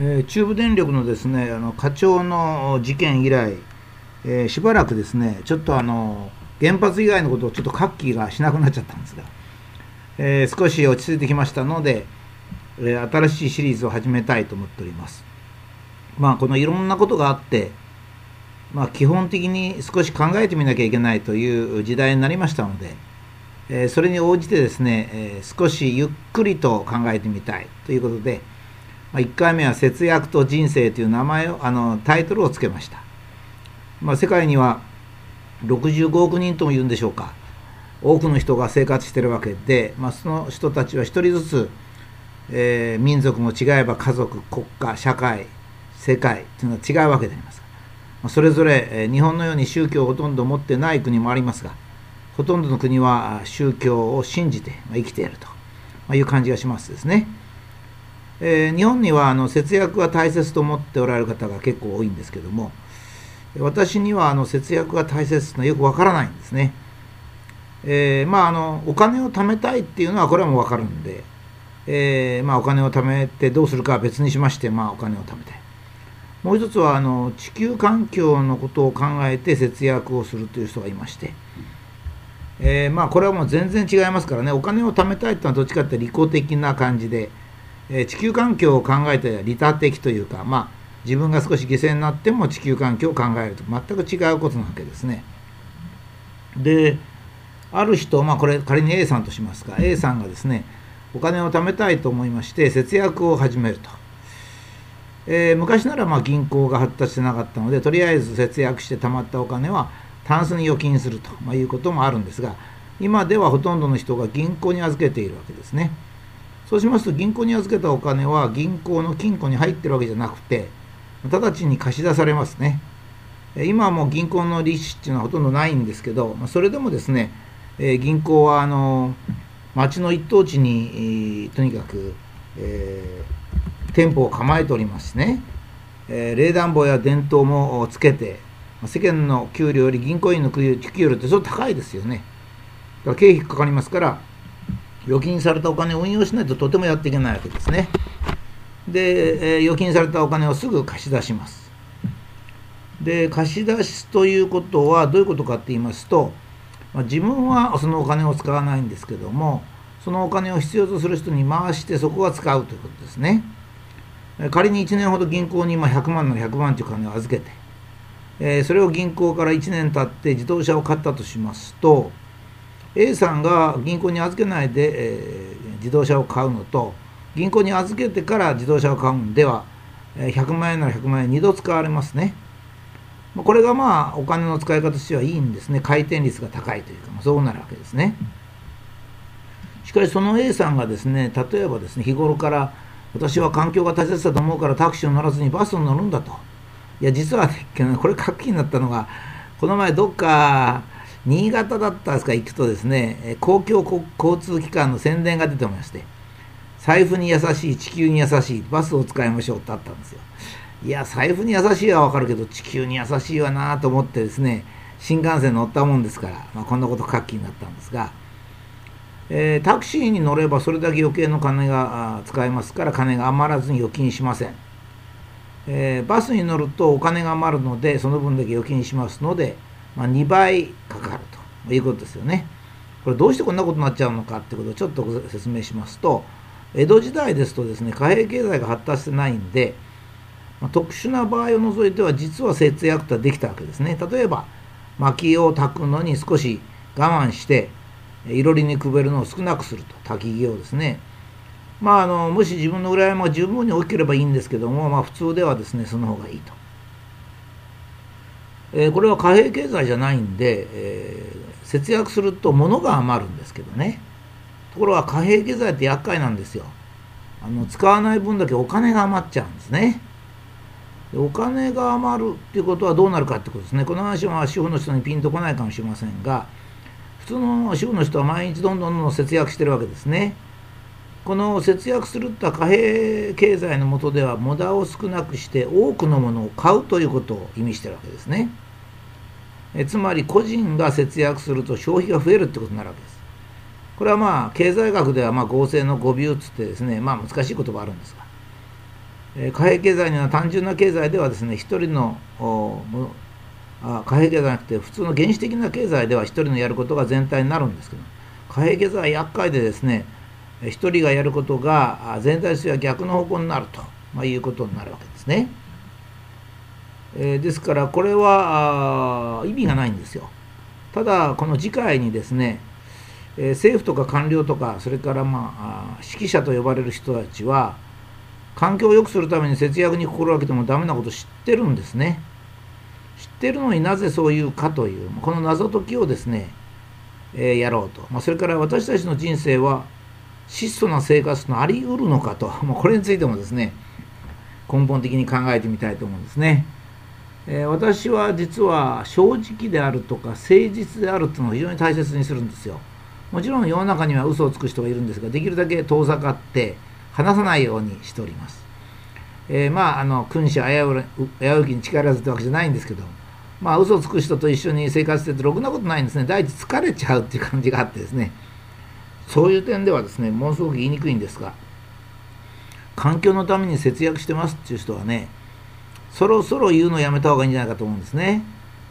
えー、中部電力のですねあの課長の事件以来、えー、しばらくですねちょっとあの原発以外のことをちょっと活気がしなくなっちゃったんですが、えー、少し落ち着いてきましたので、え新しいシリーズを始めたいと思っております。まあこのいろんなことがあって、まあ、基本的に少し考えてみなきゃいけないという時代になりましたので、えそれに応じてですね、え少しゆっくりと考えてみたいということで、まあ、1回目は「節約と人生」という名前をあのタイトルをつけました、まあ、世界には65億人とも言うんでしょうか。多くの人が生活しているわけで、まあ、その人たちは1人ずつ、えー、民族も違えば家族国家社会世界というのは違うわけであります、まあ、それぞれ、えー、日本のように宗教をほとんど持ってない国もありますがほとんどの国は宗教を信じて生きているという感じがしますですね。えー、日本にはあの節約が大切と思っておられる方が結構多いんですけども私にはあの節約が大切というのはよくわからないんですね、えー、まああのお金を貯めたいっていうのはこれはもうわかるんで、えー、まあ、お金を貯めてどうするかは別にしまして、まあ、お金を貯めたいもう一つはあの地球環境のことを考えて節約をするという人がいまして、えー、まあこれはもう全然違いますからね。お金を貯めたいっていうのはどっちかって利己的な感じでえ地球環境を考えて利他的というか、まあ、自分が少し犠牲になっても地球環境を考えると全く違うことなわけですね。である人、まあ、これ仮に A さんとしますが A さんがですねお金を貯めたいと思いまして節約を始めると、えー、昔ならま銀行が発達してなかったのでとりあえず節約して貯まったお金はタンスに預金すると、まあ、いうこともあるんですが今ではほとんどの人が銀行に預けているわけですね。そうしますと銀行に預けたお金は銀行の金庫に入ってるわけじゃなくて直ちに貸し出されますね。今はもう銀行の利子っていうのはほとんどないんですけどそれでもですね銀行はあの町の一等地にとにかく、えー、店舗を構えておりますしね、えー、冷暖房や電灯もつけて世間の給料より銀行員の給料ってちょっと高いですよね。だから経費かかりますから預金されたお金を運用しないととてもやっていけないわけですね。で、えー、預金されたお金をすぐ貸し出します。で、貸し出すということはどういうことかって言いますと、まあ、自分はそのお金を使わないんですけども、そのお金を必要とする人に回してそこは使うということですね。仮に1年ほど銀行に今100万なら100万という金を預けて、えー、それを銀行から1年経って自動車を買ったとしますと、A さんが銀行に預けないで、えー、自動車を買うのと銀行に預けてから自動車を買うんでは100万円なら100万円2度使われますね。これがまあお金の使い方としてはいいんですね。回転率が高いというか、そうなるわけですね。しかしその A さんがですね、例えばですね、日頃から私は環境が大切だと思うからタクシーを乗らずにバスを乗るんだと。いや、実は、これ活気になったのが、この前どっか新潟だったんですか行くとですね、公共交通機関の宣伝が出てまして、財布に優しい、地球に優しい、バスを使いましょうってあったんですよ。いや、財布に優しいはわかるけど、地球に優しいわなと思ってですね、新幹線乗ったもんですから、まあ、こんなこと活気になったんですが、えー、タクシーに乗ればそれだけ余計の金が使えますから金が余らずに預金しません、えー、バスに乗るとお金が余るのでその分だけ預金しますのでまあ、2倍かかるということですよね。これどうしてこんなことになっちゃうのかってことをちょっと説明しますと江戸時代ですとですね貨幣経済が発達してないんで、まあ、特殊な場合を除いては実は節約とはできたわけですね。例えば薪を炊くのに少し我慢していろりにくべるのを少なくすると焚き木をですねまああのもし自分の裏山が十分に大きければいいんですけども、まあ、普通ではですねその方がいいと。えー、これは貨幣経済じゃないんで、えー、節約すると物が余るんですけどね。ところが貨幣経済って厄介なんですよ。あの使わない分だけお金が余っちゃうんですね。でお金が余るっていうことはどうなるかってことですね。この話は主婦の人にピンとこないかもしれませんが普通の主婦の人は毎日どんどんどんどん節約してるわけですね。この節約するった貨幣経済の下では無駄を少なくして多くのものを買うということを意味してるわけですね。えつまり個人が節約すると消費が増えるってことになるわけです。これはまあ経済学ではまあ合成の誤謬つってですねまあ難しい言葉あるんですが、え貨幣経済には単純な経済ではですね一人のあ貨幣経済じゃなくて普通の原始的な経済では一人のやることが全体になるんですけど貨幣経済は厄介でですね一人がやることが全体としては逆の方向になると、まあ、いうことになるわけですね。えー、ですからこれは意味がないんですよ。ただこの次回にですね、えー、政府とか官僚とかそれからまあ指揮者と呼ばれる人たちは環境を良くするために節約に心がけてもダメなこと知ってるんですね。知ってるのになぜそういうかというこの謎解きをですね、えー、やろうと、まあ、それから私たちの人生は質素な生活とあり得るのかと、まあ、これについてもですね根本的に考えてみたいと思うんですね。えー、私は実は正直であるとか誠実であるっていうのを非常に大切にするんですよ。もちろん世の中には嘘をつく人がいるんですができるだけ遠ざかって話さないようにしております。えー、まああの君子危うきに力ずってわけじゃないんですけどまあ嘘をつく人と一緒に生活しててろくなことないんですね第一疲れちゃうっていう感じがあってですねそういう点ではですねものすごく言いにくいんですが環境のために節約してますっていう人はねそろそろ言うのやめた方がいいんじゃないかと思うんですね。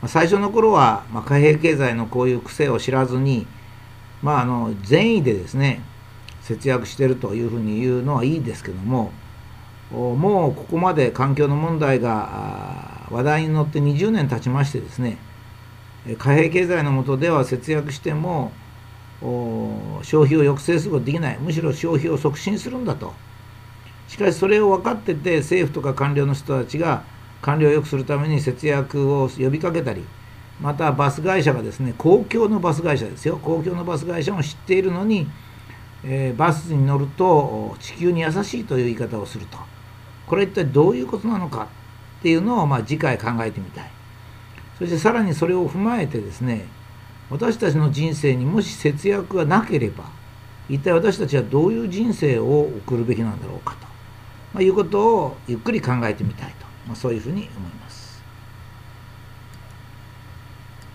ま、最初の頃は、まあ、貨幣経済のこういう癖を知らずに、まあ、あの善意でですね節約してるというふうに言うのはいいですけどももうここまで環境の問題が話題に乗って20年経ちましてですね貨幣経済の下では節約しても消費を抑制することできない。むしろ消費を促進するんだと。しかしそれを分かってて政府とか官僚の人たちが官僚を良くするために節約を呼びかけたりまたバス会社がですね公共のバス会社ですよ。公共のバス会社も知っているのに、えー、バスに乗ると地球に優しいという言い方をすると。これ一体どういうことなのかっていうのをまあ次回考えてみたい。そしてさらにそれを踏まえてですね私たちの人生にもし節約がなければ一体私たちはどういう人生を送るべきなんだろうかとまあ、いうことをゆっくり考えてみたいと、まあ、そういうふうに思います。